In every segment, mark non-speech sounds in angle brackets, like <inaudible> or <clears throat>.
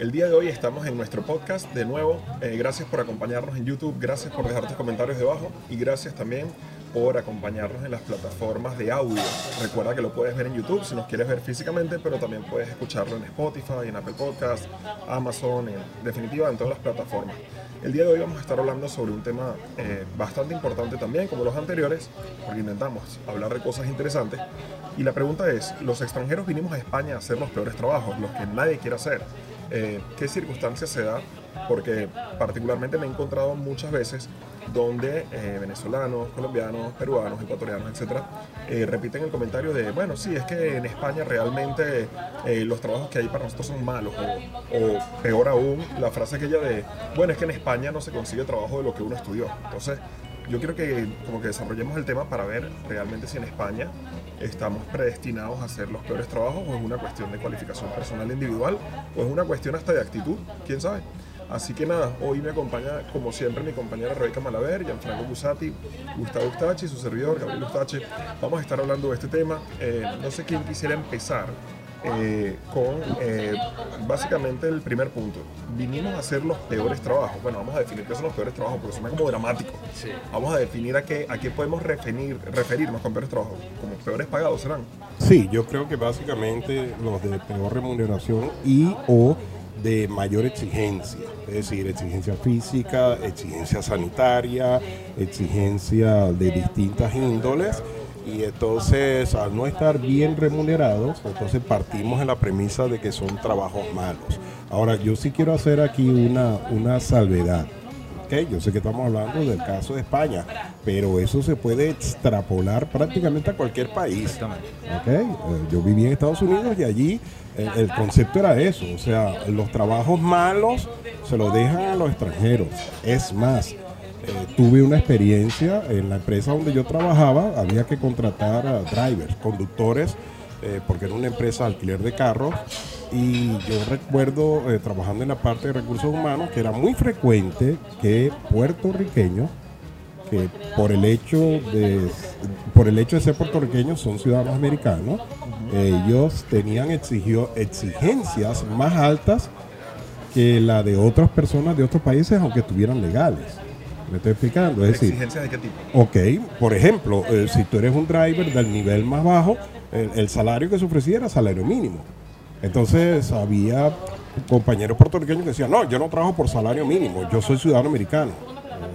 El día de hoy estamos en nuestro podcast de nuevo. Eh, gracias por acompañarnos en YouTube, gracias por dejar tus comentarios debajo y gracias también por acompañarnos en las plataformas de audio. Recuerda que lo puedes ver en YouTube si nos quieres ver físicamente, pero también puedes escucharlo en Spotify, en Apple Podcast, Amazon, en definitiva en todas las plataformas. El día de hoy vamos a estar hablando sobre un tema eh, bastante importante también, como los anteriores, porque intentamos hablar de cosas interesantes. Y la pregunta es, los extranjeros vinimos a España a hacer los peores trabajos, los que nadie quiere hacer. Eh, ¿Qué circunstancias se da? Porque particularmente me he encontrado muchas veces donde eh, venezolanos, colombianos, peruanos, ecuatorianos, etcétera, eh, repiten el comentario de, bueno, sí, es que en España realmente los trabajos que hay para nosotros son malos, o, peor aún, la frase aquella de, bueno, es que en España no se consigue trabajo de lo que uno estudió. Entonces, yo quiero que como que desarrollemos el tema para ver realmente si en España estamos predestinados a hacer los peores trabajos o es una cuestión de cualificación personal individual o es una cuestión hasta de actitud, quién sabe. Así que nada, hoy me acompaña como siempre mi compañera Rebeca Malaver, Gianfranco Busati, Gustavo Ustachi, su servidor Gabriel Ustache. Vamos a estar hablando de este tema. Eh, no sé quién quisiera empezar eh, con eh, básicamente el primer punto. Vinimos a hacer los peores trabajos. Bueno, vamos a definir qué son los peores trabajos porque suena como dramático. Vamos a definir a qué, a qué podemos referir, referirnos con peores trabajos. Como peores pagados serán. Sí, yo creo que básicamente los de peor remuneración y o de mayor exigencia, es decir, exigencia física, exigencia sanitaria, exigencia de distintas índoles. Y entonces, al no estar bien remunerados, entonces partimos en la premisa de que son trabajos malos. Ahora, yo sí quiero hacer aquí una, una salvedad. Okay, yo sé que estamos hablando del caso de España, pero eso se puede extrapolar prácticamente a cualquier país. Okay, eh, yo viví en Estados Unidos y allí el, concepto era eso, o sea, los trabajos malos se los dejan a los extranjeros. Es más, eh, tuve una experiencia en la empresa donde yo trabajaba, había que contratar a drivers, conductores, eh, porque era una empresa de alquiler de carros. Y yo recuerdo eh, trabajando en la parte de recursos humanos que era muy frecuente que puertorriqueños, que por el hecho de por el hecho de ser puertorriqueños son ciudadanos americanos, ellos tenían exigió, exigencias más altas que la de otras personas de otros países, aunque estuvieran legales. ¿Me estoy explicando? Es ¿Exigencias de qué tipo? Ok, por ejemplo, eh, si tú eres un driver del nivel más bajo, el, salario que se ofrecía era salario mínimo. Entonces había compañeros puertorriqueños que decían, no, yo no trabajo por salario mínimo, yo soy ciudadano americano.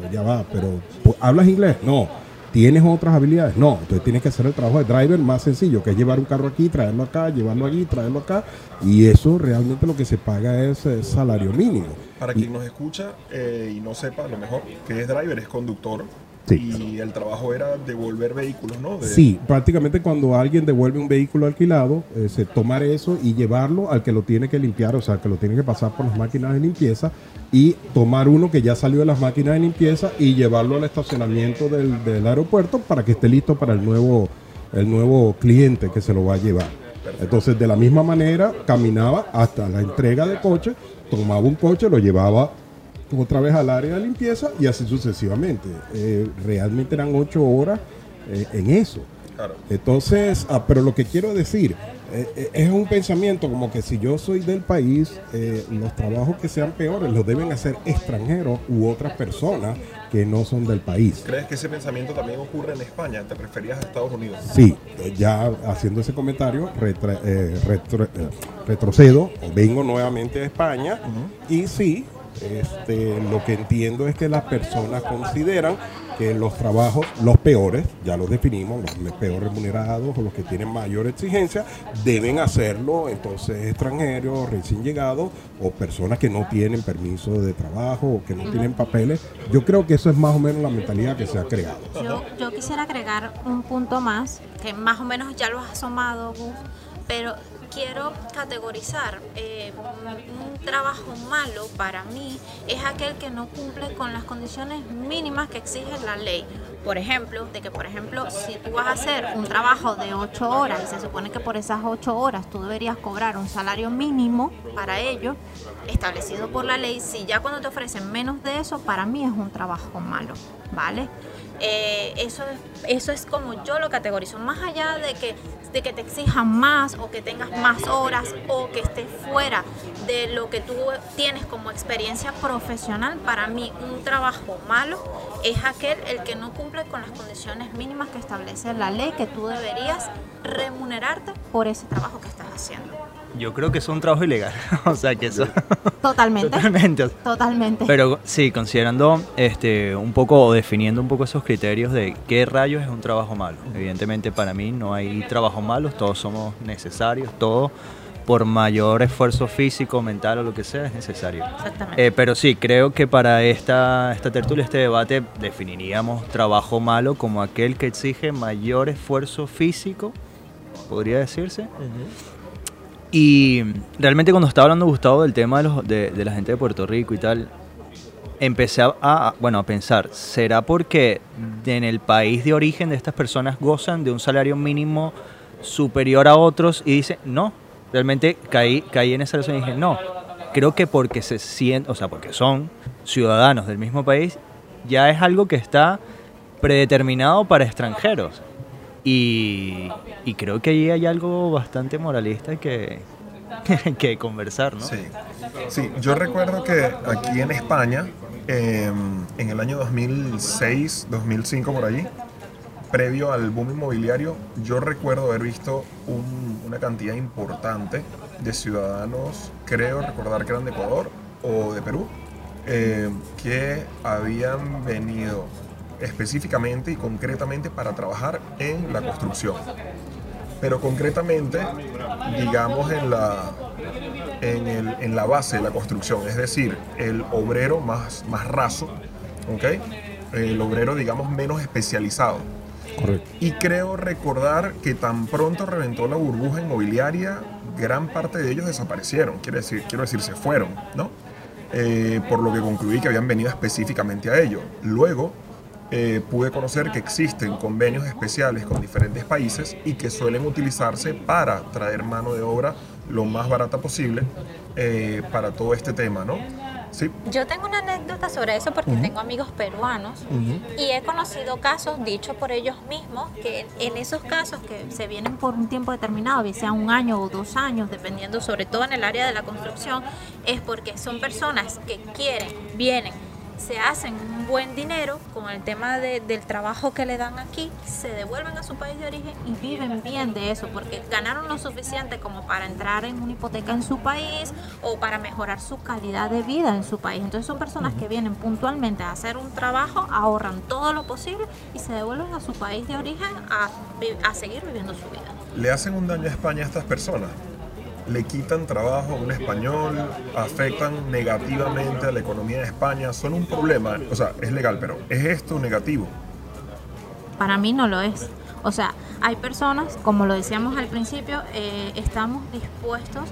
Eh, ya va, pero ¿hablas inglés? No ¿Tienes otras habilidades? No, entonces tienes que hacer el trabajo de driver más sencillo, que es llevar un carro aquí, traerlo acá, llevarlo allí, traerlo acá. Y eso realmente lo que se paga es salario mínimo. Para quien nos escucha eh, y no sepa, a lo mejor que es driver, es conductor y el trabajo era devolver vehículos, ¿no? Sí, prácticamente cuando alguien devuelve un vehículo alquilado, eh, se tomar eso y llevarlo al que lo tiene que limpiar, o sea, que lo tiene que pasar por las máquinas de limpieza y tomar uno que ya salió de las máquinas de limpieza y llevarlo al estacionamiento del, del aeropuerto para que esté listo para el nuevo, el nuevo cliente que se lo va a llevar. Entonces, de la misma manera, caminaba hasta la entrega de coche, tomaba un coche, lo llevaba otra vez al área de limpieza y así sucesivamente. Eh, realmente eran ocho horas eh, en eso. Entonces, ah, pero lo que quiero decir eh, es un pensamiento como que si yo soy del país, los trabajos que sean peores los deben hacer extranjeros u otras personas que no son del país. ¿Crees que ese pensamiento también ocurre en España? ¿Te referías a Estados Unidos? Sí, ya haciendo ese comentario, retrocedo, vengo nuevamente a España y sí, este, lo que entiendo es que las personas consideran que los trabajos, los peores, ya los definimos, los peor remunerados o los que tienen mayor exigencia, deben hacerlo entonces extranjeros, recién llegados o personas que no tienen permiso de trabajo o que no tienen papeles. Yo creo que eso es más o menos la mentalidad que se ha creado. Yo, yo quisiera agregar un punto más, que más o menos ya lo has asomado, Gus, pero quiero categorizar eh, un trabajo malo para mí es aquel que no cumple con las condiciones mínimas que exige la ley. Por ejemplo, de que por ejemplo, si tú vas a hacer un trabajo de 8 horas y se supone que por esas 8 horas tú deberías cobrar un salario mínimo para ello, establecido por la ley, si ya cuando te ofrecen menos de eso, para mí es un trabajo malo. ¿vale? Eh, eso, eso es como yo lo categorizo, más allá de que, de que te exijan más o que tengas más horas o que estés fuera de lo que tú tienes como experiencia profesional, para mí un trabajo malo es aquel el que no cumple con las condiciones mínimas que establece la ley, que tú deberías remunerarte por ese trabajo que estás haciendo. Yo creo que es un trabajo ilegal, <laughs> o sea que eso... Totalmente. Totalmente. Totalmente. Pero sí, considerando este, un poco o definiendo un poco esos criterios de qué rayos es un trabajo malo. Evidentemente para mí no hay trabajos malos, todos somos necesarios, todo por mayor esfuerzo físico, mental o lo que sea es necesario. Exactamente. Eh, pero sí, creo que para esta, esta tertulia, este debate, definiríamos trabajo malo como aquel que exige mayor esfuerzo físico, podría decirse. Y realmente cuando estaba hablando Gustavo del tema de, los, de, la gente de Puerto Rico y tal, empecé a, a- bueno, a pensar, ¿será porque en el país de origen de estas personas gozan de un salario mínimo superior a otros? Y dice, no, realmente caí, caí en esa razón y dije, no, creo que porque se sienten, o sea, porque son ciudadanos del mismo país, ya es algo que está predeterminado para extranjeros. Y, y creo que ahí hay algo bastante moralista que, <laughs> que conversar, ¿no? Sí. sí, yo recuerdo que aquí en España, eh, en el año 2006, 2005 por allí, previo al boom inmobiliario, yo recuerdo haber visto un- una cantidad importante de ciudadanos, creo recordar que eran de Ecuador o de Perú, eh, que habían venido específicamente y concretamente para trabajar en la construcción. Pero concretamente, digamos, en la, en, el- en la base de la construcción, es decir, el obrero más, más raso, ¿ok? El obrero, digamos, menos especializado. Correcto. Y creo recordar que tan pronto reventó la burbuja inmobiliaria, gran parte de ellos desaparecieron, quiero decir, quiero decir se fueron, ¿no? Eh, por lo que concluí que habían venido específicamente a ello. Luego eh, pude conocer que existen convenios especiales con diferentes países y que suelen utilizarse para traer mano de obra lo más barata posible eh, para todo este tema, ¿no? Sí, Yo tengo una anécdota sobre eso porque tengo amigos peruanos y he conocido casos dichos por ellos mismos que en esos casos que se vienen por un tiempo determinado, bien sea un año o dos años, dependiendo sobre todo en el área de la construcción, es porque son personas que quieren, vienen, se hacen un buen dinero con el tema de- del trabajo que le dan aquí, se devuelven a su país de origen y viven bien de eso, porque ganaron lo suficiente como para entrar en una hipoteca en su país o para mejorar su calidad de vida en su país. Entonces son personas que vienen puntualmente a hacer un trabajo, ahorran todo lo posible y se devuelven a su país de origen a, a seguir viviendo su vida. le hacen un daño a España a estas personas. Le quitan trabajo a un español, afectan negativamente a la economía de España, son un problema. O sea, es legal, pero ¿es esto negativo? Para mí no lo es. O sea, hay personas, como lo decíamos al principio, eh, estamos dispuestos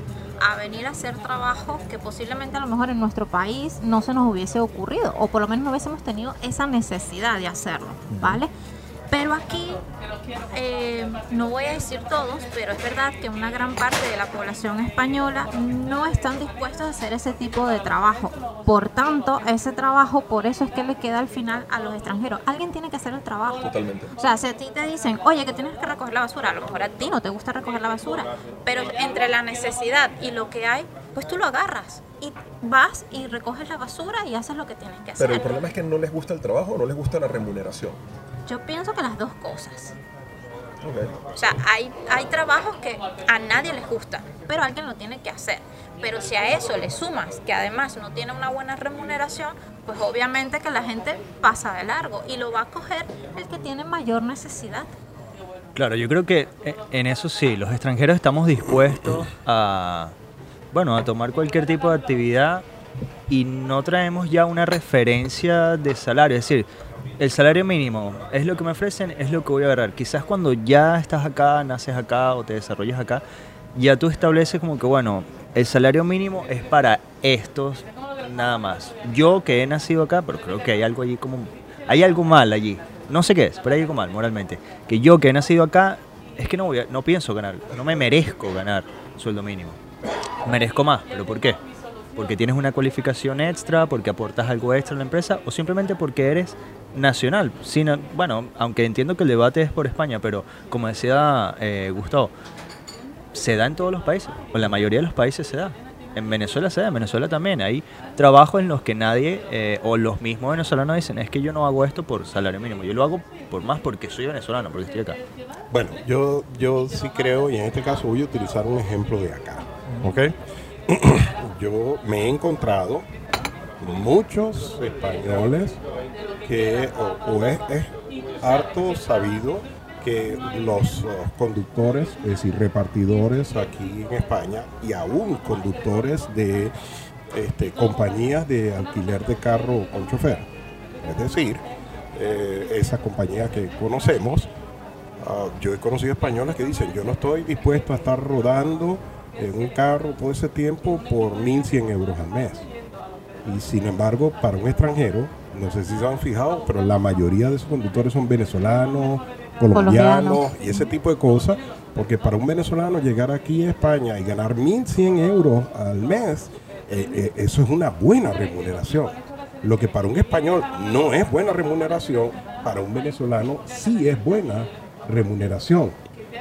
a venir a hacer trabajos que posiblemente a lo mejor en nuestro país no se nos hubiese ocurrido, o por lo menos no hubiésemos tenido esa necesidad de hacerlo, ¿vale? Pero aquí, eh, no voy a decir todos, pero es verdad que una gran parte de la población española no están dispuestos a hacer ese tipo de trabajo. Por tanto, ese trabajo, por eso es que le queda al final a los extranjeros. Alguien tiene que hacer el trabajo. Totalmente. O sea, si a ti te dicen, oye, que tienes que recoger la basura, a lo mejor a ti no te gusta recoger la basura, pero entre la necesidad y lo que hay, pues tú lo agarras y vas y recoges la basura y haces lo que tienes que hacer. Pero el problema es que no les gusta el trabajo no les gusta la remuneración. Yo pienso que las dos cosas. Ok. O sea, hay, hay trabajos que a nadie les gusta, pero alguien lo tiene que hacer. Pero si a eso le sumas que además no tiene una buena remuneración, pues obviamente que la gente pasa de largo y lo va a coger el que tiene mayor necesidad. Claro, yo creo que en eso sí, los extranjeros estamos dispuestos a, bueno, a tomar cualquier tipo de actividad y no traemos ya una referencia de salario. Es decir, el salario mínimo es lo que me ofrecen, es lo que voy a agarrar. Quizás cuando ya estás acá, naces acá o te desarrollas acá, ya tú estableces como que, bueno, el salario mínimo es para estos nada más. Yo que he nacido acá, pero creo que hay algo allí como... Hay algo mal allí. No sé qué es, pero hay algo mal moralmente. Que yo que he nacido acá, es que no, voy no pienso ganar, no me merezco ganar sueldo mínimo. Merezco más, pero ¿por qué? Porque tienes una cualificación extra, porque aportas algo extra a la empresa o simplemente porque eres nacional. Sino, bueno, aunque entiendo que el debate es por España, pero como decía eh, Gustavo, se da en todos los países, o en la mayoría de los países se da. En Venezuela se da, en Venezuela también. Hay trabajos en los que nadie, eh, o los mismos venezolanos dicen, es que yo no hago esto por salario mínimo, yo lo hago por más porque soy venezolano, porque estoy acá. Bueno, yo, yo sí creo, y en este caso voy a utilizar un ejemplo de acá. ¿Ok? <clears throat> yo me he encontrado muchos españoles que, o, es, harto sabido que los conductores, es decir, repartidores aquí en España y aún conductores de este, compañías de alquiler de carro con chofer, es decir, eh, esa compañía que conocemos, uh, yo he conocido españoles que dicen, yo no estoy dispuesto a estar rodando en un carro todo ese tiempo por 1.100 euros al mes. Y sin embargo, para un extranjero, no sé si se han fijado, pero la mayoría de esos conductores son venezolanos, colombianos y ese tipo de cosas. Porque para un venezolano llegar aquí a España y ganar 1.100 euros al mes, eh, eh, eso es una buena remuneración. Lo que para un español no es buena remuneración, para un venezolano sí es buena remuneración.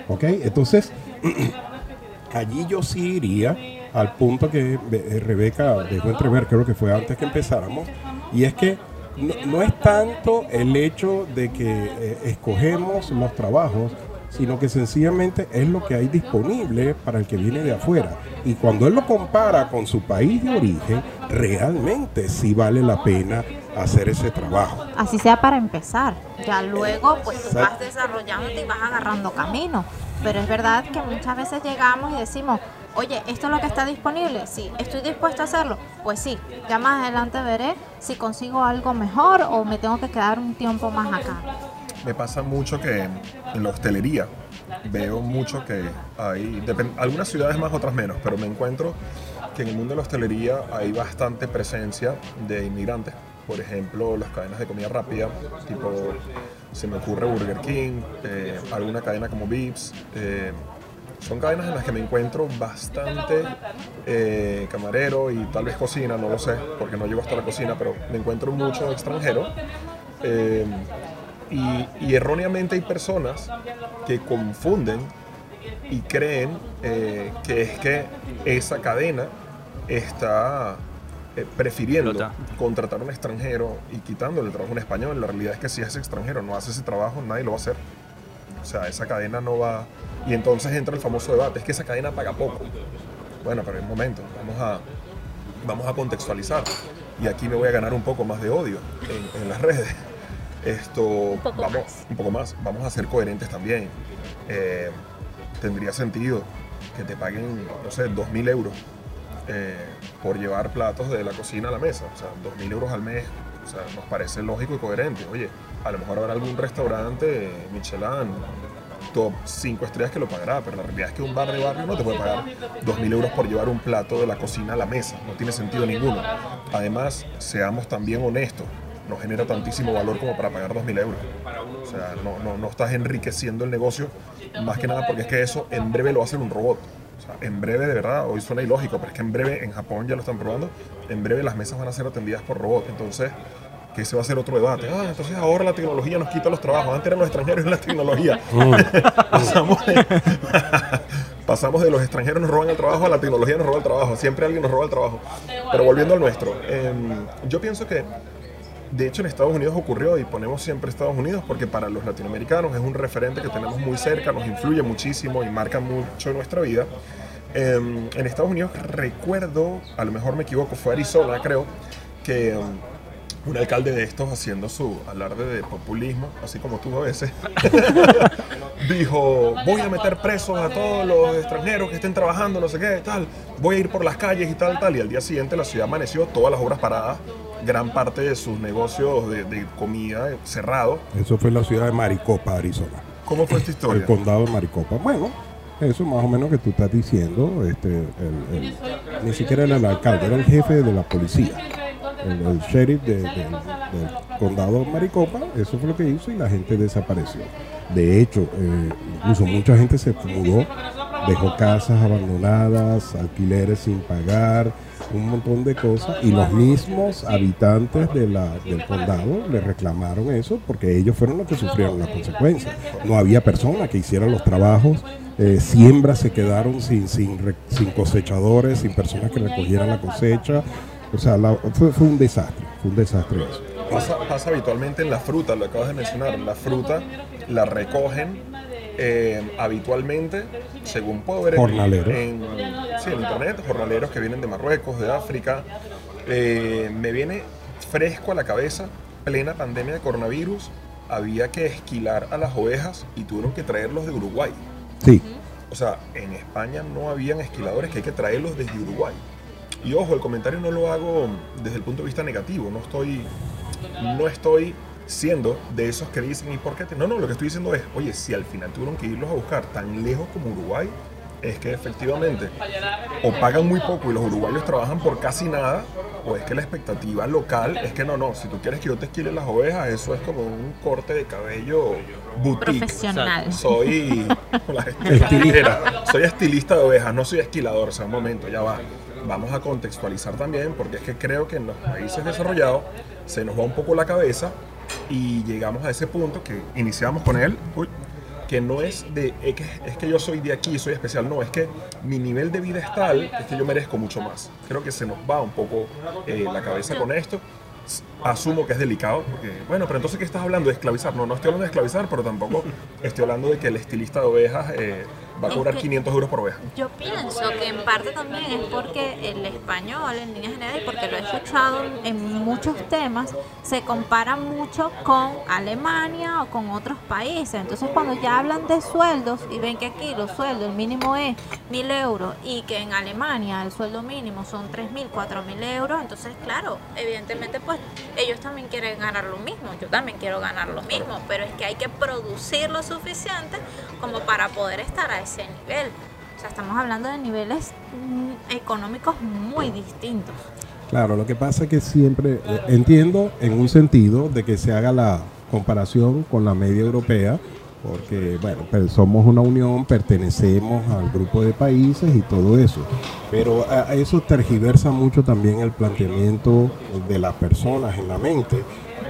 ¿Ok? Entonces, <clears throat> allí yo sí iría al punto que eh, Rebeca dejó entrever, creo que fue antes que empezáramos, y es que no, es tanto el hecho de que eh, escogemos los trabajos, sino que sencillamente es lo que hay disponible para el que viene de afuera. Y cuando él lo compara con su país de origen, realmente sí vale la pena hacer ese trabajo. Así sea para empezar. Ya luego pues tú vas desarrollando y vas agarrando camino. Pero es verdad que muchas veces llegamos y decimos, oye, ¿esto es lo que está disponible? Sí, ¿estoy dispuesto a hacerlo? Pues sí, ya más adelante veré si consigo algo mejor o me tengo que quedar un tiempo más acá. Me pasa mucho que en la hostelería veo mucho que hay, algunas ciudades más, otras menos, pero me encuentro que en el mundo de la hostelería hay bastante presencia de inmigrantes. Por ejemplo, las cadenas de comida rápida, tipo, se me ocurre Burger King, eh, alguna cadena como Vips. Eh, son cadenas en las que me encuentro bastante eh, camarero y tal vez cocina, no lo sé, porque no llego hasta la cocina, pero me encuentro mucho extranjero. Eh, y, erróneamente hay personas que confunden y creen eh, que es que esa cadena está prefiriendo contratar a un extranjero y quitándole el trabajo a un español. La realidad es que si ese extranjero no hace ese trabajo, nadie lo va a hacer. O sea, esa cadena no va... Y entonces entra el famoso debate, es que esa cadena paga poco. Bueno, pero en un momento, vamos a, vamos a contextualizar. Y aquí me voy a ganar un poco más de odio en, las redes. Esto, un poco vamos, más. un poco más, vamos a ser coherentes también. Eh, tendría sentido que te paguen, no sé, 2.000 euros eh, por llevar platos de la cocina a la mesa. O sea, 2.000 euros al mes, o sea, nos parece lógico y coherente. Oye, a lo mejor habrá algún restaurante Michelin top 5 estrellas que lo pagará, pero la realidad es que un bar de barrio no te puede pagar 2.000 euros por llevar un plato de la cocina a la mesa, no tiene sentido ninguno. Además, seamos también honestos, no genera tantísimo valor como para pagar 2.000 euros. O sea, no, no, no estás enriqueciendo el negocio, más que nada porque es que eso en breve lo va a hacer un robot. O sea, en breve, de verdad, hoy suena ilógico, pero es que en breve, en Japón ya lo están probando, en breve las mesas van a ser atendidas por robot. Entonces, que ese va a ser otro debate. Ah, entonces ahora la tecnología nos quita los trabajos. Antes eran los extranjeros y la tecnología. Mm. <laughs> <laughs> pasamos, de, los extranjeros nos roban el trabajo a la tecnología nos roba el trabajo. Siempre alguien nos roba el trabajo. Pero volviendo al nuestro, em, yo pienso que de hecho en Estados Unidos ocurrió y ponemos siempre Estados Unidos porque para los latinoamericanos es un referente que tenemos muy cerca, nos influye muchísimo y marca mucho nuestra vida. Em, en Estados Unidos recuerdo, a lo mejor me equivoco, fue Arizona creo, que em, un alcalde de estos haciendo su alarde de populismo, así como tú a veces, <laughs> dijo, voy a meter presos a todos los extranjeros que estén trabajando, no sé qué, tal, voy a ir por las calles y tal, tal, y al día siguiente la ciudad amaneció, todas las obras paradas, gran parte de sus negocios de, comida cerrados. Eso fue en la ciudad de Maricopa, Arizona. ¿Cómo fue esta historia? El condado de Maricopa. Bueno, eso más o menos que tú estás diciendo, este, ni siquiera era el alcalde, era el jefe de la policía el, sheriff del condado Maricopa, eso fue lo que hizo y la gente desapareció. De hecho, eh, incluso mucha gente se mudó, dejó casas abandonadas, alquileres sin pagar, un montón de cosas y los mismos habitantes de la, del condado le reclamaron eso porque ellos fueron los que sufrieron las consecuencias. No había personas que hicieran los trabajos, eh, siembras se quedaron sin, sin, re- sin cosechadores, sin personas que recogieran la cosecha. O sea, la- fue, fue un desastre, fue un desastre eso. Pasa, pasa habitualmente en la fruta, lo acabas de mencionar. La fruta la recogen eh, habitualmente, según puedo ver en, en, sí, en internet, jornaleros que vienen de Marruecos, de África. Eh, me viene fresco a la cabeza, plena pandemia de coronavirus, había que esquilar a las ovejas y tuvieron que traerlos de Uruguay. Sí, O sea, en España no habían esquiladores que hay que traerlos desde Uruguay. Y ojo, el comentario no lo hago desde el punto de vista negativo, no estoy, no estoy siendo de esos que dicen, ¿y por qué? te-?". No, no, lo que estoy diciendo es, oye, si al final tuvieron que irlos a buscar tan lejos como Uruguay, es que efectivamente o pagan muy poco y los uruguayos trabajan por casi nada, o es que la expectativa local es que no, no, si tú quieres que yo te esquile las ovejas, eso es como un corte de cabello boutique. Profesional. Soy <laughs> la estilista. soy estilista de ovejas, no soy esquilador, o sea, un momento, ya va. Vamos a contextualizar también, porque es que creo que en los países desarrollados se nos va un poco la cabeza y llegamos a ese punto que iniciamos con él, uy, que no es de es que, yo soy de aquí, soy especial, no, es que mi nivel de vida es tal, es que yo merezco mucho más. Creo que se nos va un poco eh, la cabeza con esto. Asumo que es delicado, porque, bueno, pero entonces, ¿qué estás hablando? ¿De esclavizar? No, no estoy hablando de esclavizar, pero tampoco estoy hablando de que el estilista de ovejas eh, va a Es cobrar que- 500 euros por oveja. Yo pienso que en parte también es porque el español, en líneas generales, y porque lo he escuchado en- muchos temas, se compara mucho con Alemania o con otros países. Entonces, cuando ya hablan de sueldos y ven que aquí los sueldos, el mínimo es mil euros y que en Alemania el sueldo mínimo son tres mil, cuatro mil euros, entonces, claro, evidentemente, pues ellos también quieren ganar lo mismo. Yo también quiero ganar lo mismo, pero es que hay que producir lo suficiente como para poder estar a ese nivel. O sea, estamos hablando de niveles mm, económicos muy distintos. Claro, lo que pasa es que siempre eh, entiendo en un sentido de que se haga la comparación con la media europea, porque bueno, somos una unión, pertenecemos al grupo de países y todo eso. Pero a eso tergiversa mucho también el planteamiento de las personas en la mente,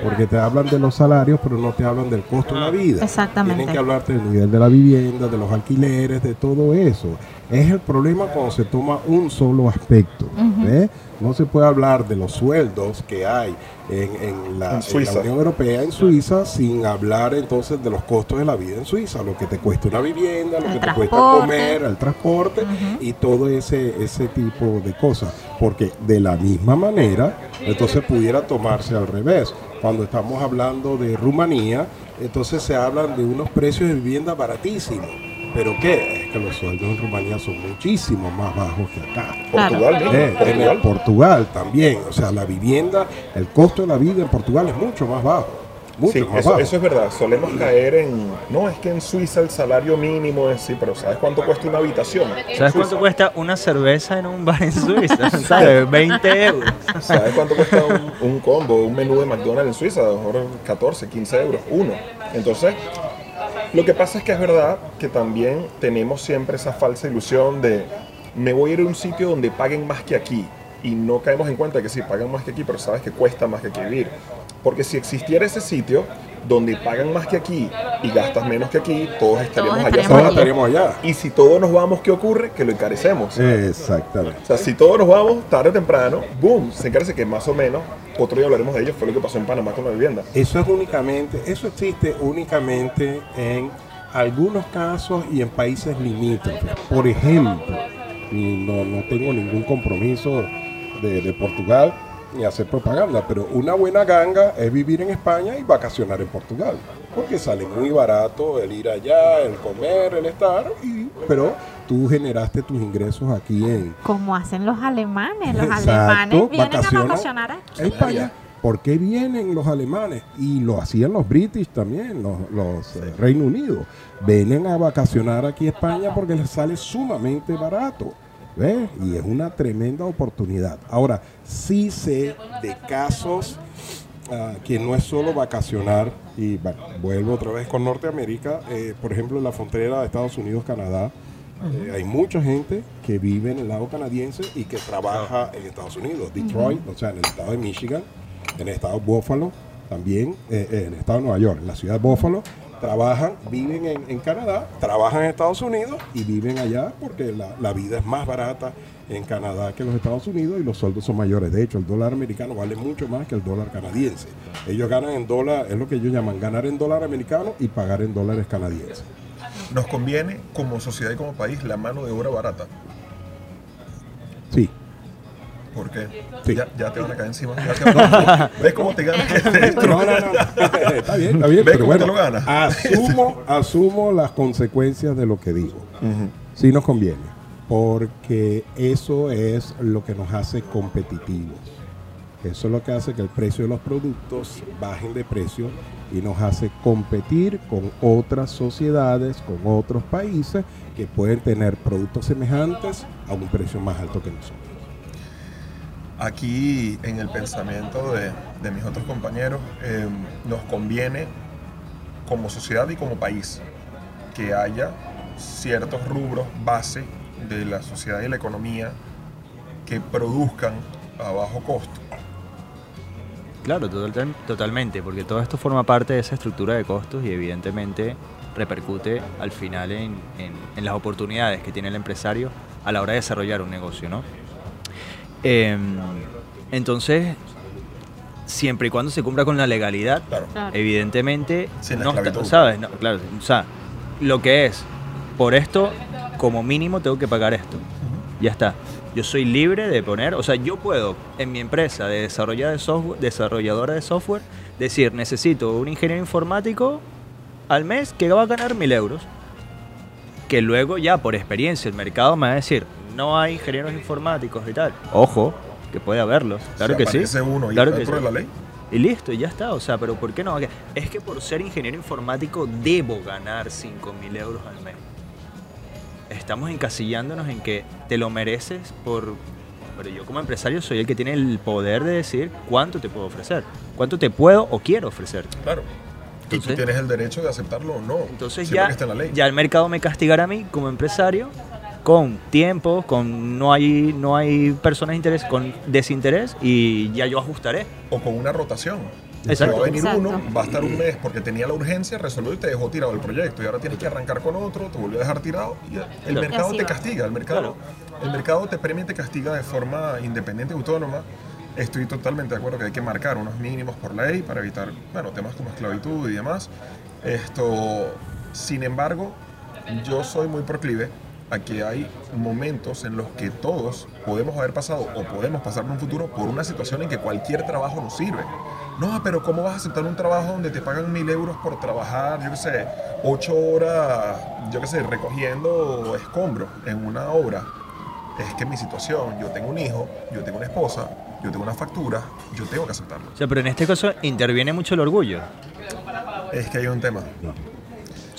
porque te hablan de los salarios, pero no te hablan del costo de la vida. Exactamente. Tienen que hablarte del nivel de la vivienda, de los alquileres, de todo eso. Es el problema cuando se toma un solo aspecto. ¿ves? No se puede hablar de los sueldos que hay en, en la, En en la Suiza. Unión Europea, en Suiza, sin hablar entonces de los costos de la vida en Suiza, lo que te cuesta una vivienda, lo El que te cuesta comer, el transporte y todo ese, ese tipo de cosas. Porque de la misma manera, entonces pudiera tomarse al revés. Cuando estamos hablando de Rumanía, entonces se hablan de unos precios de vivienda baratísimos. ¿Pero qué? Es que los sueldos en Rumanía son muchísimo más bajos que acá. Claro. Portugal, mismo, Eh, en Portugal. el Portugal también, o sea, la vivienda, el costo de la vida en Portugal es mucho más bajo, mucho Sí, más eso, bajo. eso es verdad. Solemos caer en. No, es que en Suiza el salario mínimo es sí, pero ¿sabes cuánto cuesta una habitación? ¿Sabes cuánto cuesta una cerveza en un bar en <laughs> Suiza? ¿Sabes? 20 euros. ¿Sabes cuánto cuesta un, un combo, un menú de McDonald's en Suiza? A lo mejor 14, 15 euros, uno. Entonces, lo que pasa es que es verdad que también tenemos siempre esa falsa ilusión de me voy a ir a un sitio donde paguen más que aquí. Y no caemos en cuenta que sí, pagan más que aquí, pero sabes que cuesta más que aquí vivir. Porque si existiera ese sitio donde pagan más que aquí y gastas menos que aquí, todos estaríamos allá. estaríamos Todos allá. estaríamos allá. Y si todos nos vamos, ¿qué ocurre? Que lo encarecemos. Exactamente. O sea, si todos nos vamos tarde o temprano, boom, se encarece que más o menos, otro día hablaremos de ello, fue lo que pasó en Panamá con la vivienda. Eso es únicamente, eso existe únicamente en algunos casos y en países limítrofes. Por ejemplo, no, no tengo ningún compromiso de, de Portugal ni hacer propaganda, pero una buena ganga es vivir en España y vacacionar en Portugal, porque sale muy barato el ir allá, el comer, el estar, y, pero tú generaste tus ingresos aquí en, Como hacen los alemanes. Los Exacto, alemanes vienen a vacacionar aquí. España. ¿Por qué vienen los alemanes? Y lo hacían los british también, los, los, eh, Reino Unido. Vienen a vacacionar aquí a España porque les sale sumamente barato. ¿Ves? Y es una tremenda oportunidad. Ahora, sí sé de casos ah, que no es solo vacacionar, y bueno, vuelvo otra vez con Norteamérica, eh, por ejemplo, en la frontera de Estados Unidos-Canadá, Eh, hay mucha gente que vive en el lado canadiense y que trabaja en Estados Unidos, Detroit, o sea, en el estado de Michigan, en el estado de Buffalo, también eh, eh, en el estado de Nueva York, en la ciudad de Buffalo, trabajan, viven en, en Canadá, trabajan en Estados Unidos y viven allá porque la, la vida es más barata en Canadá que en los Estados Unidos y los sueldos son mayores. De hecho, el dólar americano vale mucho más que el dólar canadiense. Ellos ganan en dólar, es lo que ellos llaman ganar en dólar americano y pagar en dólares canadienses. Nos conviene como sociedad y como país la mano de obra barata. Sí, Porque Sí. ya, ya te van a caer encima. ya te van a- <laughs> ¿Ves cómo te ganas este No, no, no. <laughs> está bien, está bien. ¿Ves Pero cómo bueno, te lo ganas? asumo, <laughs> asumo las consecuencias de lo que digo. Sí nos conviene, porque eso es lo que nos hace competitivos. Eso es lo que hace que el precio de los productos bajen de precio y nos hace competir con otras sociedades, con otros países que pueden tener productos semejantes a un precio más alto que nosotros. Aquí en el pensamiento de, mis otros compañeros, eh, nos conviene como sociedad y como país que haya ciertos rubros base de la sociedad y la economía que produzcan a bajo costo. Claro, total- totalmente, porque todo esto forma parte de esa estructura de costos y evidentemente repercute al final en- en las oportunidades que tiene el empresario a la hora de desarrollar un negocio, ¿no? Em, entonces, siempre y cuando se cumpla con la legalidad, Claro. Evidentemente, Sin no está-. ¿sabes? No, claro, o sea, lo que es, por esto, como mínimo tengo que pagar esto. Ya está. Yo soy libre de poner, o sea, yo puedo en mi empresa de desarrollar de software, desarrolladora de software, decir, necesito un ingeniero informático al mes que va a ganar mil euros. Que luego ya por experiencia el mercado me va a decir, no hay ingenieros informáticos y tal. Ojo, que puede haberlos. Claro que sí. uno y claro está que dentro sí. de la ley. Y listo, y ya está. O sea, pero ¿por qué no? Es que por ser ingeniero informático debo ganar 5 mil euros al mes. Estamos encasillándonos en que te lo mereces por... Pero yo como empresario soy el que tiene el poder de decir cuánto te puedo ofrecer. Cuánto te puedo o quiero ofrecer. Claro. y tú Entonces- tienes el derecho de aceptarlo o no. Entonces ya, esté en la ley. ya el mercado me castigará a mí como empresario con tiempo, con no hay no hay personas de interés, con desinterés y ya yo ajustaré. O con una rotación. Exacto. Va a venir Exacto. uno, va a estar un mes porque tenía la urgencia, resolvió y te dejó tirado el proyecto. Y ahora tienes que arrancar con otro, te volvió a dejar tirado. Y el Claro. mercado Así te castiga. El mercado, el mercado te premia y te castiga de forma independiente y autónoma. Estoy totalmente de acuerdo que hay que marcar unos mínimos por ley para evitar bueno, temas como esclavitud y demás. Esto, sin embargo, yo soy muy proclive a que hay momentos en los que todos podemos haber pasado o podemos pasar en un futuro por una situación en que cualquier trabajo nos sirve. No, pero ¿cómo vas a aceptar un trabajo donde te pagan mil euros por trabajar, yo qué sé, ocho horas, yo qué sé, recogiendo escombros en una obra? Es que mi situación, yo tengo un hijo, yo tengo una esposa, yo tengo una factura, yo tengo que aceptarlo. O sea, pero en este caso interviene mucho el orgullo. Es que hay un tema. O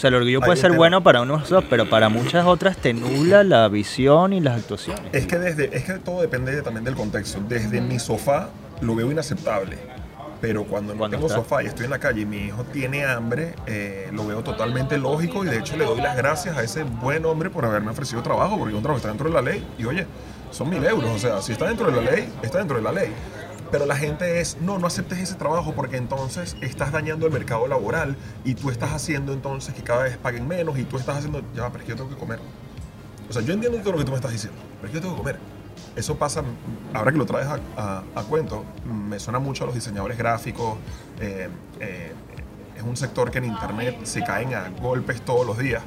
sea, el orgullo puede ser tema. bueno para unos dos, pero para muchas otras te nubla la visión y las actuaciones. Es que desde, es que todo depende también del contexto. Desde mi sofá lo veo inaceptable. Pero cuando no tengo está. sofá y estoy en la calle y mi hijo tiene hambre, eh, lo veo totalmente lógico y de hecho le doy las gracias a ese buen hombre por haberme ofrecido trabajo, porque un trabajo está dentro de la ley y oye, son mil euros, o sea, si está dentro de la ley, está dentro de la ley. Pero la gente es, no, no aceptes ese trabajo porque entonces estás dañando el mercado laboral y tú estás haciendo entonces que cada vez paguen menos y tú estás haciendo, ya, pero es que yo tengo que comer. O sea, yo entiendo todo lo que tú me estás diciendo, pero es que yo tengo que comer. Eso pasa, ahora que lo traes a, a- a cuento, me suena mucho a los diseñadores gráficos. eh, eh, es un sector que en internet se caen a golpes todos los días.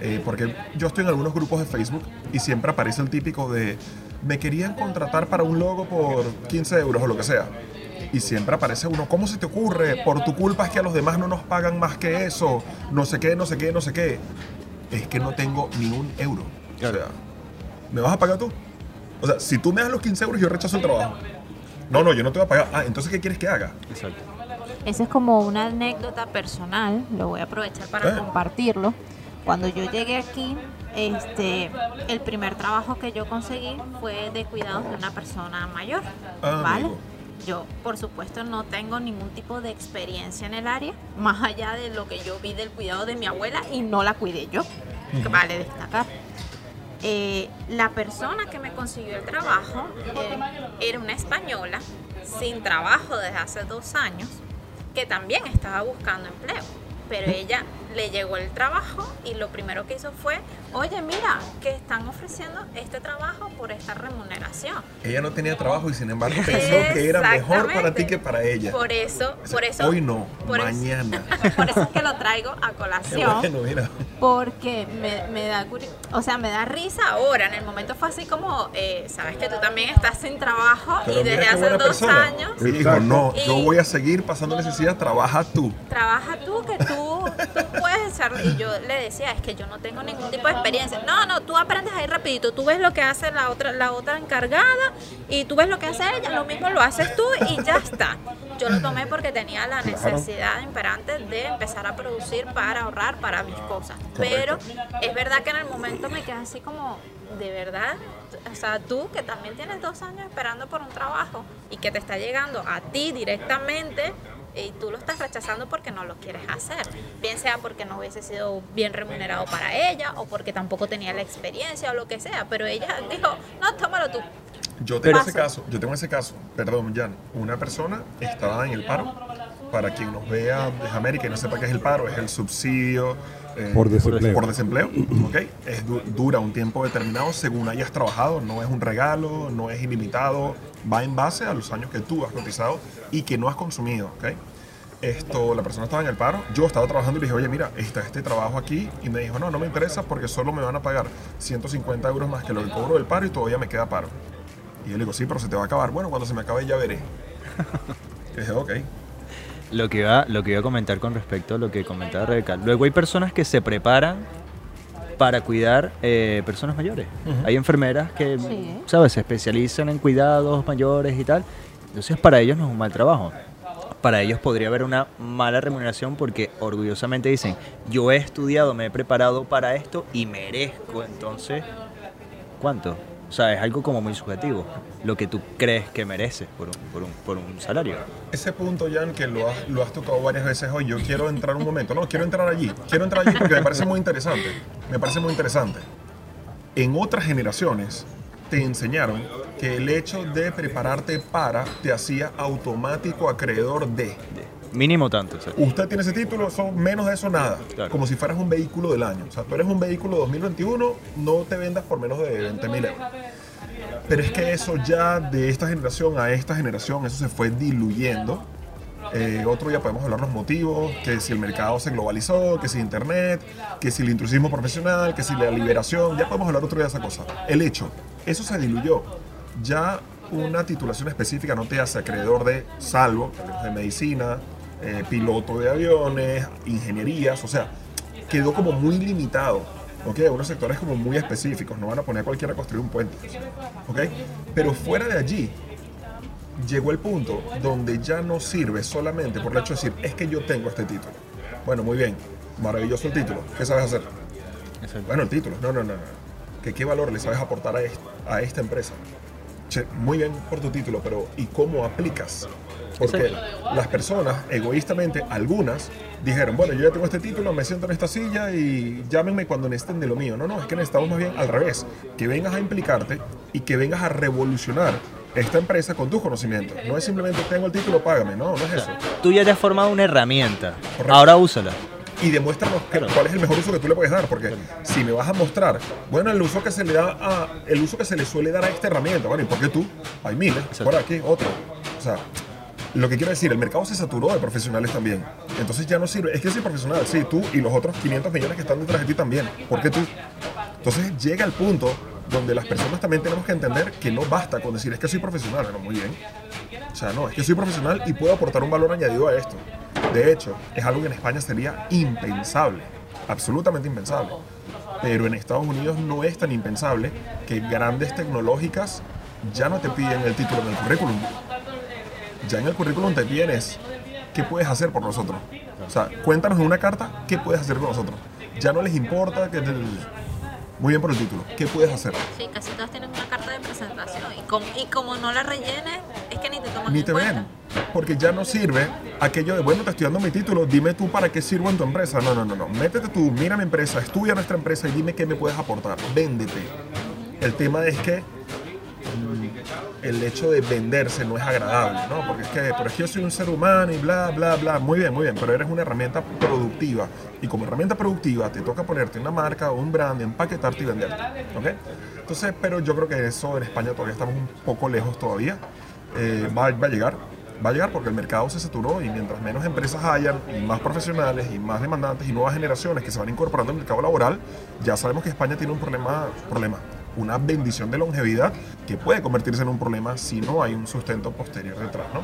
eh, porque yo estoy en algunos grupos de Facebook y siempre aparece el típico de me querían contratar para un logo por 15 euros o lo que sea. Y siempre aparece uno, ¿cómo se te ocurre? Por tu culpa es que a los demás no nos pagan más que eso. No sé qué, no sé qué, no sé qué. Es que no tengo ni un euro. O sea, ¿me vas a pagar tú? O sea, si tú me das los 15 euros, yo rechazo el trabajo. No, no, yo no te voy a pagar. Ah, entonces, ¿qué quieres que haga? Exacto. Esa es como una anécdota personal, lo voy a aprovechar para Eh. compartirlo. Cuando yo llegué aquí, este, el primer trabajo que yo conseguí fue de cuidados de una persona mayor, Ah, ¿vale? amigo. Yo, por supuesto, no tengo ningún tipo de experiencia en el área, más allá de lo que yo vi del cuidado de mi abuela y no la cuidé yo, que vale destacar. eh, la persona que me consiguió el trabajo eh, era una española sin trabajo desde hace dos años que también estaba buscando empleo. Pero ella le llegó el trabajo y lo primero que hizo fue, oye, mira, que están ofreciendo este trabajo por esta remuneración. Ella no tenía trabajo y sin embargo pensó que era mejor para ti que para ella. Por eso, por eso. Hoy no, por eso- mañana. <laughs> por eso es que lo traigo a colación. <laughs> bueno, mira. Porque me, me da o sea, me da risa ahora. En el momento fue así como, eh, sabes que tú también estás sin trabajo Pero y desde hace dos persona. años dijo, no, yo voy a seguir pasando necesidad, trabaja tú. trabaja tú, que tú, tú puedes. Y yo le decía, es que yo no tengo ningún tipo de experiencia. No, no, tú aprendes ahí rapidito. Tú ves lo que hace la otra, la otra encargada y tú ves lo que hace ella, lo mismo lo haces tú y ya está. Yo lo tomé porque tenía la necesidad imperante de empezar a producir para ahorrar para mis cosas. Pero es verdad que en el momento me quedé así como, de verdad, o sea, tú que también tienes dos años esperando por un trabajo y que te está llegando a ti directamente y tú lo estás rechazando porque no lo quieres hacer. Bien sea porque no hubiese sido bien remunerado para ella o porque tampoco tenía la experiencia o lo que sea, pero ella dijo, no, tómalo tú. Yo tengo Paso. ese caso, yo tengo ese caso, perdón, Jan, una persona estaba en el paro, para quien nos vea de América y no sepa qué es el paro, es el subsidio eh, Por desempleo. por desempleo, ¿ok? Es, du- dura un tiempo determinado según hayas trabajado, no es un regalo, no es ilimitado, va en base a los años que tú has cotizado y que no has consumido, ¿ok? Esto, la persona estaba en el paro, yo estaba trabajando y le dije, oye, mira, está este trabajo aquí, y me dijo, no, no me interesa porque solo me van a pagar 150 euros más que lo que cobro del paro y todavía me queda paro. Y yo le digo, sí, pero se te va a acabar. Bueno, cuando se me acabe ya veré. <laughs> Y dije, ok. Lo que, iba, lo que iba a comentar con respecto a lo que comentaba Rebeca. Luego hay personas que se preparan para cuidar eh, personas mayores. Hay enfermeras que, Sí. ¿sabes? Se especializan en cuidados mayores y tal. Entonces para ellos no es un mal trabajo. Para ellos podría haber una mala remuneración porque orgullosamente dicen, yo he estudiado, me he preparado para esto y merezco. Entonces, ¿cuánto? O sea, es algo como muy subjetivo. Lo que tú crees que mereces por un, por un, por un salario. Ese punto, Jan, que lo has, lo has tocado varias veces hoy, yo quiero entrar un momento. No, quiero entrar allí. Quiero entrar allí porque me parece muy interesante. Me parece muy interesante. En otras generaciones te enseñaron que el hecho de prepararte para te hacía automático acreedor de. Mínimo tanto. o sea. Usted tiene ese título, son menos de eso nada. Claro. Como si fueras un vehículo del año. O sea, tú eres un vehículo 2021, no te vendas por menos de 20 mil euros. Pero es que eso ya de esta generación a esta generación, eso se fue diluyendo. Eh, otro día podemos hablar los motivos, que si el mercado se globalizó, que si internet, que si el intrusismo profesional, que si la liberación, ya podemos hablar otro día de esa cosa. El hecho, eso se diluyó. Ya una titulación específica no te hace acreedor de, salvo de medicina, eh, piloto de aviones, ingenierías, o sea, quedó como muy limitado. ¿Ok? Unos sectores como muy específicos, no van a poner a cualquiera a construir un puente. ¿ok? Pero fuera de allí, llegó el punto donde ya no sirve solamente por el hecho de decir, es que yo tengo este título. Bueno, muy bien, maravilloso el título. ¿Qué sabes hacer? Exacto. Bueno, el título. No, no, no. no. ¿Que ¿Qué valor le sabes aportar a, est- a esta empresa? Che, muy bien por tu título, pero ¿y cómo aplicas? Porque las personas, egoístamente, algunas, dijeron, bueno, yo ya tengo este título, me siento en esta silla y llámenme cuando necesiten de lo mío. No, no, es que necesitamos más bien al revés, que vengas a implicarte y que vengas a revolucionar esta empresa con tus conocimientos. No es simplemente tengo el título, págame, no, no es eso. Tú ya te has formado una herramienta. Correcto. Ahora úsala. y demuéstranos Claro. cuál es el mejor uso que tú le puedes dar, porque si me vas a mostrar, bueno, el uso que se le da a, el uso que se le suele dar a esta herramienta, bueno, ¿y por qué tú? Hay miles, Exacto. por aquí, otro. O sea, lo que quiero decir, el mercado se saturó de profesionales también. Entonces ya no sirve, es que soy profesional, sí, tú y los otros 500 millones que están detrás de ti también. ¿Por qué tú? Entonces llega el punto donde las personas también tenemos que entender que no basta con decir, es que soy profesional, muy bien. O sea, no, es que soy profesional y puedo aportar un valor añadido a esto. De hecho, es algo que en España sería impensable, absolutamente impensable. Pero en Estados Unidos no es tan impensable que grandes tecnológicas ya no te piden el título en el currículum. Ya en el currículum te piden es, ¿qué puedes hacer por nosotros? O sea, cuéntanos en una carta qué puedes hacer con nosotros. Ya no les importa que... te- Muy bien por el título. ¿Qué puedes hacer? Sí, casi todas tienen una carta de presentación. Y como, y como no la rellenes, es que ni te toman Ni te cuenta. ven. Porque ya no sirve aquello de, bueno, te estoy dando mi título, dime tú para qué sirvo en tu empresa. No, no, no, no. Métete tú, mira mi empresa, estudia nuestra empresa y dime qué me puedes aportar. Véndete. El tema es que el hecho de venderse no es agradable, ¿no? Porque es que, pero es que yo soy un ser humano y bla, bla, bla. Muy bien, muy bien, pero eres una herramienta productiva. Y como herramienta productiva te toca ponerte una marca un brand, empaquetarte y venderte, ¿ok? Entonces, pero yo creo que eso en España todavía estamos un poco lejos todavía. Eh, va, va a llegar, va a llegar porque el mercado se saturó y mientras menos empresas hayan y más profesionales y más demandantes y nuevas generaciones que se van incorporando al mercado laboral, ya sabemos que España tiene un problema, problema una bendición de longevidad que puede convertirse en un problema si no hay un sustento posterior detrás. ¿no?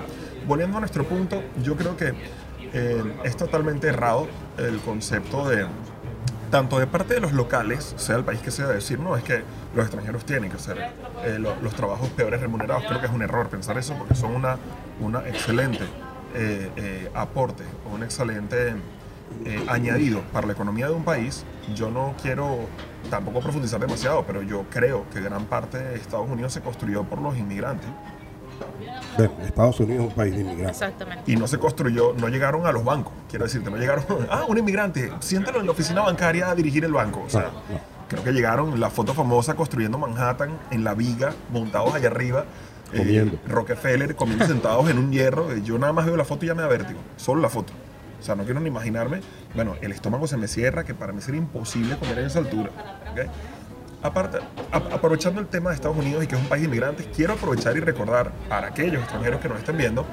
Volviendo a nuestro punto, yo creo que eh, es totalmente errado el concepto de tanto de parte de los locales, sea el país que sea, decir, no, es que los extranjeros tienen que hacer eh, lo- los trabajos peores remunerados. Creo que es un error pensar eso porque son una, una excelente eh, eh, aporte, un excelente eh, añadido para la economía de un país. Yo no quiero tampoco profundizar demasiado, pero yo creo que gran parte de Estados Unidos se construyó por los inmigrantes Bueno, Estados Unidos es un país de inmigrantes. Exactamente. y no se construyó, no llegaron a los bancos. Quiero decirte, no llegaron, <laughs> ah, un inmigrante, siéntalo en la oficina bancaria a dirigir el banco. O sea, No, no. creo que llegaron, la foto famosa construyendo Manhattan en la viga, montados allá arriba. eh, Comiendo. Rockefeller comiendo sentados en un hierro. Eh, Yo nada más veo la foto y ya me da vértigo. Solo la foto. O sea, no quiero ni imaginarme. Bueno, el estómago se me cierra, que para mí sería imposible comer en esa altura. ¿ok? Aparte, aprovechando el tema de Estados Unidos y que es un país de inmigrantes, quiero aprovechar y recordar para aquellos extranjeros que nos estén viendo,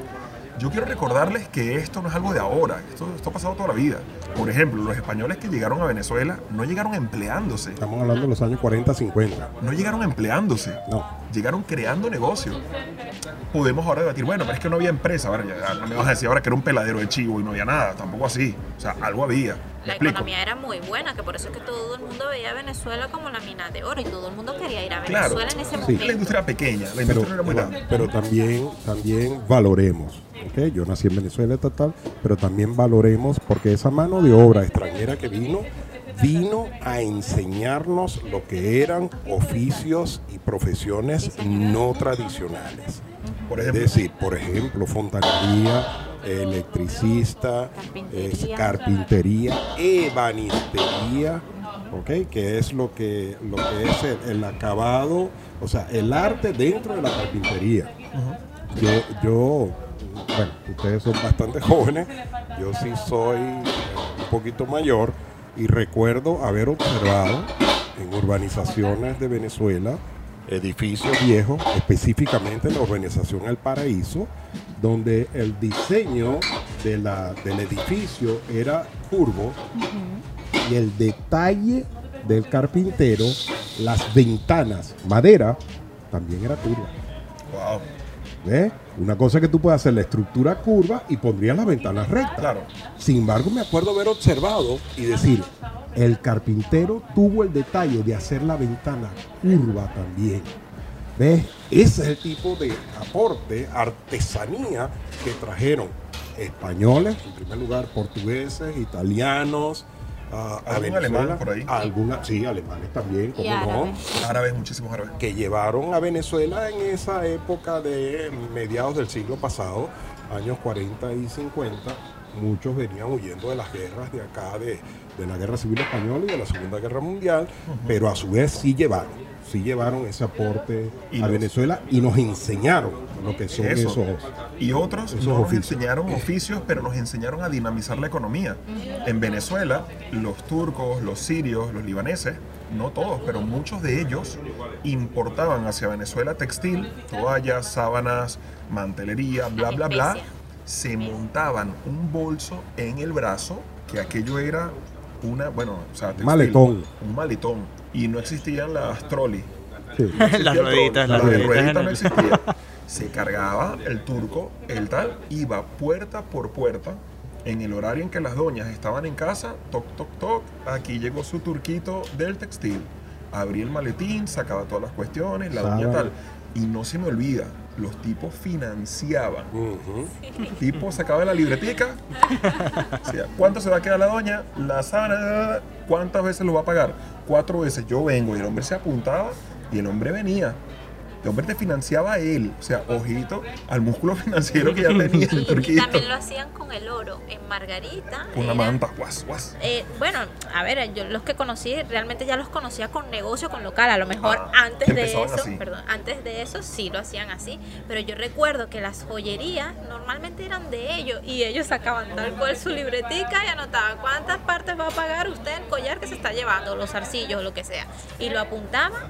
yo quiero recordarles que esto no es algo de ahora, esto, esto ha pasado toda la vida. Por ejemplo, los españoles que llegaron a Venezuela no llegaron empleándose, Estamos hablando de los años 40, 50. no llegaron empleándose, No. llegaron creando negocios. Podemos ahora debatir, bueno, pero es que no había empresa, bueno, ya no me vas a decir ahora que era un peladero de chivo y no había nada, tampoco así, o sea, algo había. ¿Me La explico? economía era muy buena, que por eso es que todo el mundo veía a Venezuela como la mina de oro y todo el mundo quería ir a Claro, Venezuela en ese Sí. momento. la industria era pequeña, la Pero, industria no era muy pero, grande. pero también, también valoremos. ¿Ok? Yo nací en Venezuela, tal, tal, pero también valoremos porque esa mano de obra extranjera que vino, vino a enseñarnos lo que eran oficios y profesiones no tradicionales. Por Es decir, por ejemplo, fontanería, electricista, es Carpintería. carpintería, ebanistería, ¿ok? Que es lo que, lo que es el, el acabado, o sea, el arte dentro de la carpintería. Yo, yo, bueno, ustedes son bastante <laughs> jóvenes, yo sí soy eh, un poquito mayor y recuerdo haber observado en urbanizaciones de Venezuela edificios viejos, específicamente en la urbanización El Paraíso, donde el diseño del edificio era curvo y el detalle del carpintero, las ventanas, madera, también era curva. wow, Una cosa es que tú puedes hacer la estructura curva y pondrías las ventanas rectas. claro. Sin embargo, me acuerdo haber observado y decir, el carpintero tuvo el detalle de hacer la ventana curva también. ¿Ves? Ese es el tipo de aporte, artesanía que trajeron españoles, en primer lugar, portugueses, italianos, ah, a ¿Algún Venezuela. alemán por ahí? Alguna- sí, alemanes también, Y cómo no árabes. Árabes, muchísimos árabes. que llevaron a Venezuela en esa época de mediados del siglo pasado, años 40 y 50. Muchos venían huyendo de las guerras de acá, de, de la Guerra Civil Española y de la Segunda Guerra Mundial, pero a su vez sí llevaron, sí llevaron ese aporte Y a los- Venezuela y nos enseñaron lo que son Eso. esos. Y otros esos no nos oficios. enseñaron oficios, pero nos enseñaron a dinamizar la economía. En Venezuela, los turcos, los sirios, los libaneses, no todos, pero muchos de ellos importaban hacia Venezuela textil, toallas, sábanas, mantelería, bla, bla, bla. Se montaban un bolso en el brazo, que aquello era una, bueno, o sea, textil, Maletón. Un maletón. Y no existían las trolley. Sí. No existía Las rueditas, las rueditas no el- existía. Se cargaba el turco, el tal, iba puerta por puerta. En el horario en que las doñas estaban en casa, toc, toc, toc, aquí llegó su turquito del textil. Abrí el maletín, sacaba todas las cuestiones, la doña tal. Y no se me olvida, los tipos financiaban. Ujú. El tipo sacaba la libretica. <laughs> ¿Cuánto se va a quedar la doña? La sábana, ¿cuántas veces lo va a pagar? Cuatro veces. Yo vengo y el hombre se apuntaba y el hombre venía. Este hombre te financiaba a él. O sea, ojito al músculo <laughs> financiero que ya tenía el Y turquito. también lo hacían con el oro. En Margarita. Con la manta, guas, guas. eh, bueno, a ver, yo los que conocí realmente ya los conocía con negocio, con local. A lo mejor Ah, antes de eso, así. perdón, antes de eso sí lo hacían así. Pero yo recuerdo que las joyerías normalmente eran de ellos y ellos sacaban tal cual su libretica y anotaban cuántas partes va a pagar usted el collar que se está llevando, los arcillos, lo que sea. Y lo apuntaban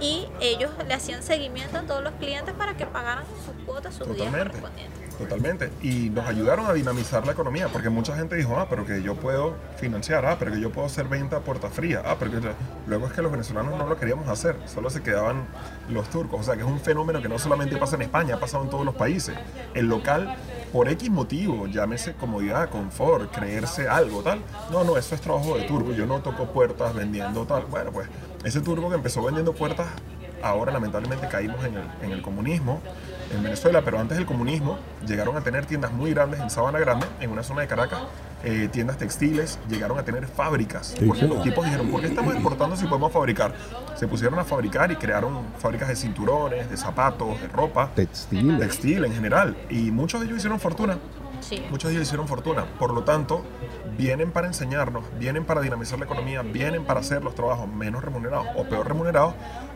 y ellos le hacían seguimiento a todos los clientes para que pagaran sus cuotas, sus días Totalmente. correspondientes. Totalmente. Y nos ayudaron a dinamizar la economía, porque mucha gente dijo, ah, pero que yo puedo financiar, ah, pero que yo puedo hacer venta a puerta fría, ah, pero que... Luego es que los venezolanos no lo queríamos hacer, solo se quedaban los turcos. O sea, que es un fenómeno que no solamente pasa en España, ha pasado en todos los países. El local, por X motivo, llámese comodidad, confort, creerse algo, tal. No, no, eso es trabajo de turco. Yo no toco puertas vendiendo tal. Bueno, pues ese turco que empezó vendiendo puertas ahora lamentablemente caímos en el, en el comunismo en Venezuela, pero antes del comunismo llegaron a tener tiendas muy grandes en Sabana Grande, en una zona de Caracas, eh, tiendas textiles, llegaron a tener fábricas. Porque los tipos dijeron, ¿por qué estamos exportando si podemos fabricar? Se pusieron a fabricar y crearon fábricas de cinturones, de zapatos, de ropa, Textiles. textil en general. Y muchos de ellos hicieron fortuna. Sí. Muchos de ellos hicieron fortuna. Por lo tanto, vienen para enseñarnos, vienen para dinamizar la economía, vienen para hacer los trabajos menos remunerados o peor remunerados.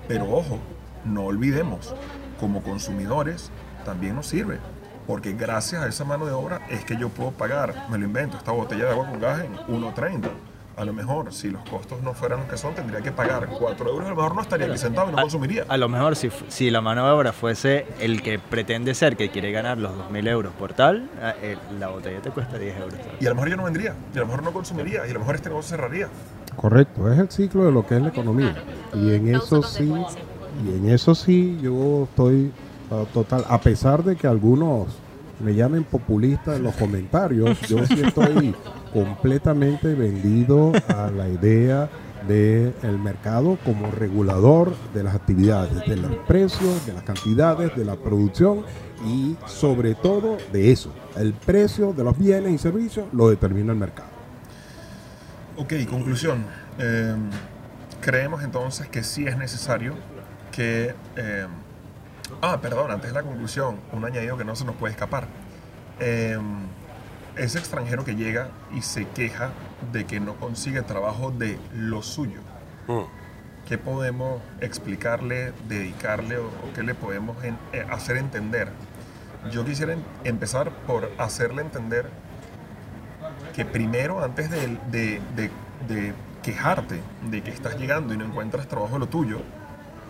Pero ojo, no olvidemos, como consumidores también nos sirve. Porque gracias a esa mano de obra es que yo puedo pagar, me lo invento, esta botella de agua con gas en 1.30. A lo mejor, si los costos no fueran los que son, tendría que pagar 4 euros. A lo mejor no estaría aquí sentado y no consumiría. A lo mejor si, si la mano de obra fuese el que pretende ser, que quiere ganar los 2.000 euros por tal, ah, eh, la botella te cuesta 10 euros. Y a lo mejor yo no vendría, y a lo mejor no consumiría, y a lo mejor este negocio cerraría. Correcto, es el ciclo de lo que es la economía. Y en eso sí, y en eso sí yo estoy ah, total, a pesar de que algunos me llamen populista en los comentarios, yo sí estoy completamente vendido a la idea del mercado como regulador de las actividades, de los precios, de las cantidades, de la producción y sobre todo de eso. El precio de los bienes y servicios lo determina el mercado. Ok, conclusión. Eh, creemos entonces que sí es necesario que... eh, ah, perdón, antes de la conclusión, un añadido que no se nos puede escapar. Eh, ese extranjero que llega y se queja de que no consigue trabajo de lo suyo. Mm. ¿Qué podemos explicarle, dedicarle o, o qué le podemos en- eh, hacer entender? Yo quisiera em- empezar por hacerle entender que primero, antes de, de- de- de quejarte de que estás llegando y no encuentras trabajo de lo tuyo,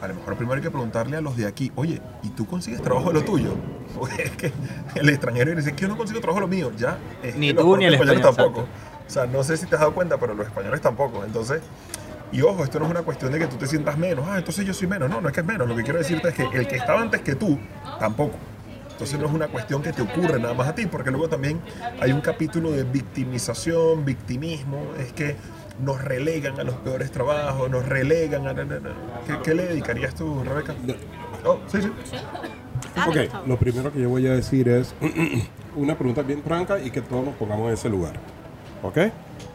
a lo mejor primero hay que preguntarle a los de aquí, oye, ¿y tú consigues trabajo de lo tuyo? <laughs> Porque es que el extranjero dice que yo no consigo trabajo de lo mío, ya. es Ni tú ni el español, tampoco. O sea, no sé si te has dado cuenta, pero los españoles tampoco. Entonces, y ojo, esto no es una cuestión de que tú te sientas menos. Ah, entonces yo soy menos. No, no es que es menos. Lo que quiero decirte es que el que estaba antes que tú, tampoco. Entonces no es una cuestión que te ocurre nada más a ti, porque luego también hay un capítulo de victimización, victimismo, es que nos relegan a los peores trabajos, nos relegan a... na, na, na. ¿Qué, qué le dedicarías tú, Rebeca? Oh, sí, sí. Ok, lo primero que yo voy a decir es <clears throat> una pregunta bien franca y que todos nos pongamos en ese lugar. ¿Ok?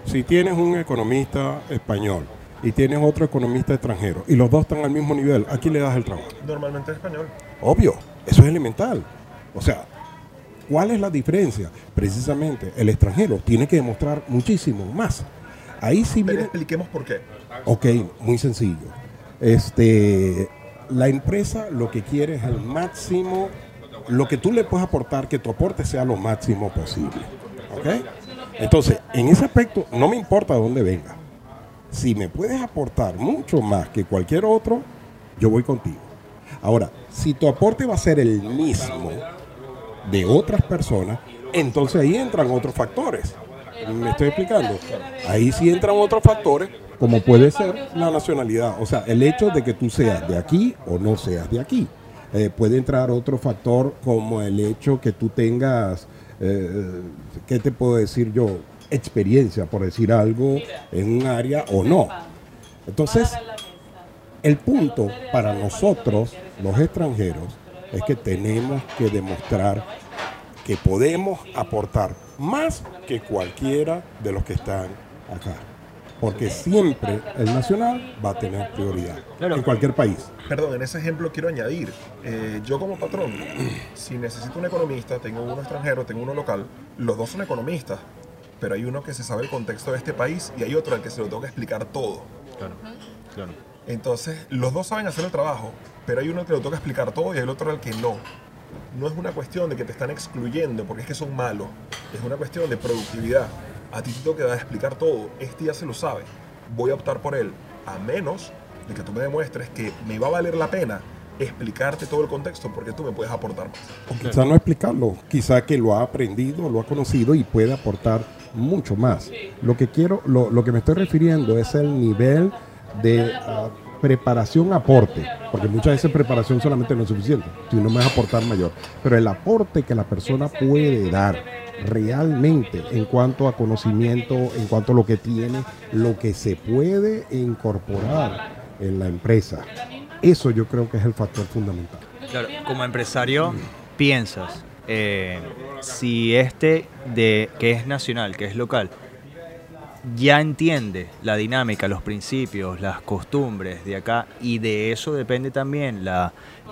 Si tienes un economista español y tienes otro economista extranjero y los dos están al mismo nivel, ¿a quién le das el trabajo? Normalmente es español. Obvio, eso es elemental. O sea, ¿cuál es la diferencia? Precisamente el extranjero tiene que demostrar muchísimo más. Ahí sí Pero viene... expliquemos por qué. Ok, muy sencillo. Este, la empresa lo que quiere es el máximo, lo que tú le puedes aportar, que tu aporte sea lo máximo posible. ¿Ok? Entonces, en ese aspecto, no me importa de dónde venga. Si me puedes aportar mucho más que cualquier otro, yo voy contigo. Ahora, si tu aporte va a ser el mismo de otras personas, entonces ahí entran otros factores. ¿Me estoy explicando? Ahí sí entran otros factores, como puede ser la nacionalidad. O sea, el hecho de que tú seas de aquí o no seas de aquí. Eh, puede entrar otro factor como el hecho que tú tengas, eh, ¿qué te puedo decir yo? Experiencia, por decir algo, en un área o no. Entonces, el punto para nosotros, los extranjeros, es que tenemos que demostrar que podemos aportar más que cualquiera de los que están acá. porque siempre el nacional va a tener prioridad Claro. en cualquier país. Perdón, en ese ejemplo quiero añadir, eh, yo como patrón, si necesito un economista, tengo uno extranjero, tengo uno local, los dos son economistas, pero hay uno que se sabe el contexto de este país y hay otro al que se lo tengo que explicar todo. Claro, claro. Entonces, los dos saben hacer el trabajo, pero hay uno que lo toca explicar todo y el otro al que no. No es una cuestión de que te están excluyendo porque es que son malos, es una cuestión de productividad. A ti te dar a explicar todo, este ya se lo sabe, voy a optar por él, a menos de que tú me demuestres que me va a valer la pena explicarte todo el contexto porque tú me puedes aportar más. O quizá no explicarlo, quizá que lo ha aprendido, lo ha conocido y puede aportar mucho más. Lo que quiero, lo, lo que me estoy refiriendo es el nivel de ah, preparación aporte, porque muchas veces preparación solamente no es suficiente, sino más aportar mayor. Pero el aporte que la persona puede dar realmente en cuanto a conocimiento, en cuanto a lo que tiene, lo que se puede incorporar en la empresa. Eso yo creo que es el factor fundamental. Claro, como empresario piensas, eh, si este de que es nacional, que es local, ya entiende la dinámica, los principios, las costumbres de acá y de eso depende también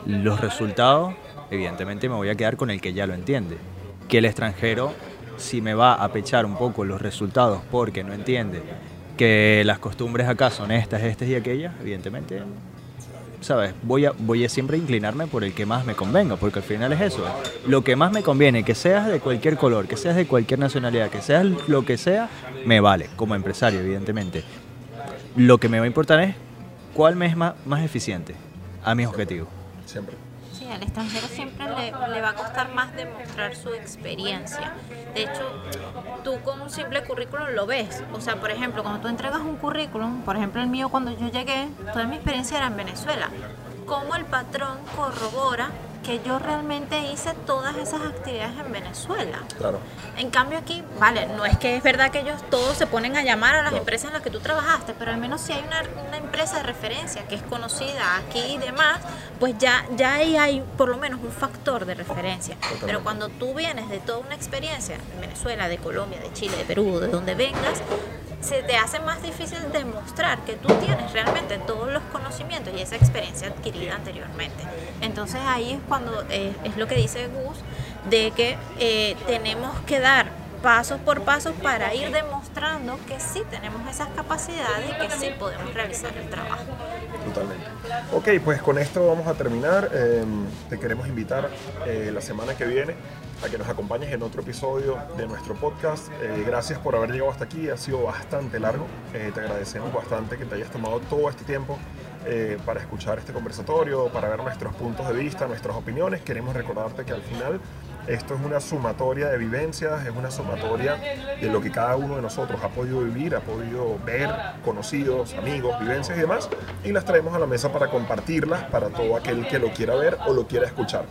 los resultados, evidentemente me voy a quedar con el que ya lo entiende. Que el extranjero, si me va a pechar un poco los resultados porque no entiende que las costumbres acá son estas, estas y aquellas, evidentemente ¿sabes? Voy a, voy a siempre inclinarme por el que más me convenga, porque al final es eso. Lo que más me conviene, que seas de cualquier color, que seas de cualquier nacionalidad, que seas lo que sea, me vale, como empresario, evidentemente. Lo que me va a importar es cuál me es más, más eficiente a mis objetivos. Siempre. Al extranjero siempre le, le va a costar más demostrar su experiencia. De hecho, tú con un simple currículum lo ves. O sea, por ejemplo, cuando tú entregas un currículum, por ejemplo el mío cuando yo llegué, toda mi experiencia era en Venezuela. Cómo el patrón corrobora que yo realmente hice todas esas actividades en Venezuela. Claro. En cambio aquí, vale, no es que es verdad que ellos todos se ponen a llamar a las empresas en las que tú trabajaste, pero al menos si hay una, una empresa de referencia que es conocida aquí y demás, pues ya, ya ahí hay por lo menos un factor de referencia. Pero cuando tú vienes de toda una experiencia, en Venezuela, de Colombia, de Chile, de Perú, de donde vengas, se te hace más difícil demostrar que tú tienes realmente todos los conocimientos y esa experiencia adquirida anteriormente. Entonces ahí es cuando eh, es lo que dice Gus, de que eh, tenemos que dar pasos por pasos para ir demostrando que sí tenemos esas capacidades y que sí podemos realizar el trabajo. Totalmente. Ok, pues con esto vamos a terminar. Eh, te queremos invitar eh, la semana que viene a que nos acompañes en otro episodio de nuestro podcast. Eh, gracias por haber llegado hasta aquí, ha sido bastante largo. Eh, te agradecemos bastante que te hayas tomado todo este tiempo eh, para escuchar este conversatorio, para ver nuestros puntos de vista, nuestras opiniones. Queremos recordarte que al final esto es una sumatoria de vivencias, es una sumatoria de lo que cada uno de nosotros ha podido vivir, ha podido ver, conocidos, amigos, vivencias y demás, y las traemos a la mesa para compartirlas para todo aquel que lo quiera ver o lo quiera escuchar.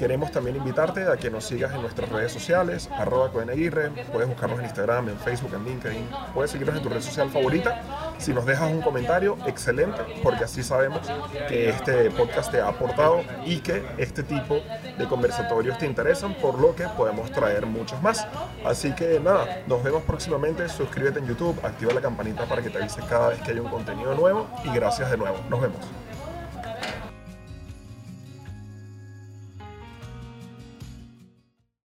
Queremos también invitarte a que nos sigas en nuestras redes sociales, arroba Codenaguirre, puedes buscarnos en Instagram, en Facebook, en LinkedIn, puedes seguirnos en tu red social favorita. Si nos dejas un comentario, excelente, porque así sabemos que este podcast te ha aportado y que este tipo de conversatorios te interesan, por lo que podemos traer muchos más. Así que nada, nos vemos próximamente, suscríbete en YouTube, activa la campanita para que te avise cada vez que haya un contenido nuevo y gracias de nuevo, nos vemos.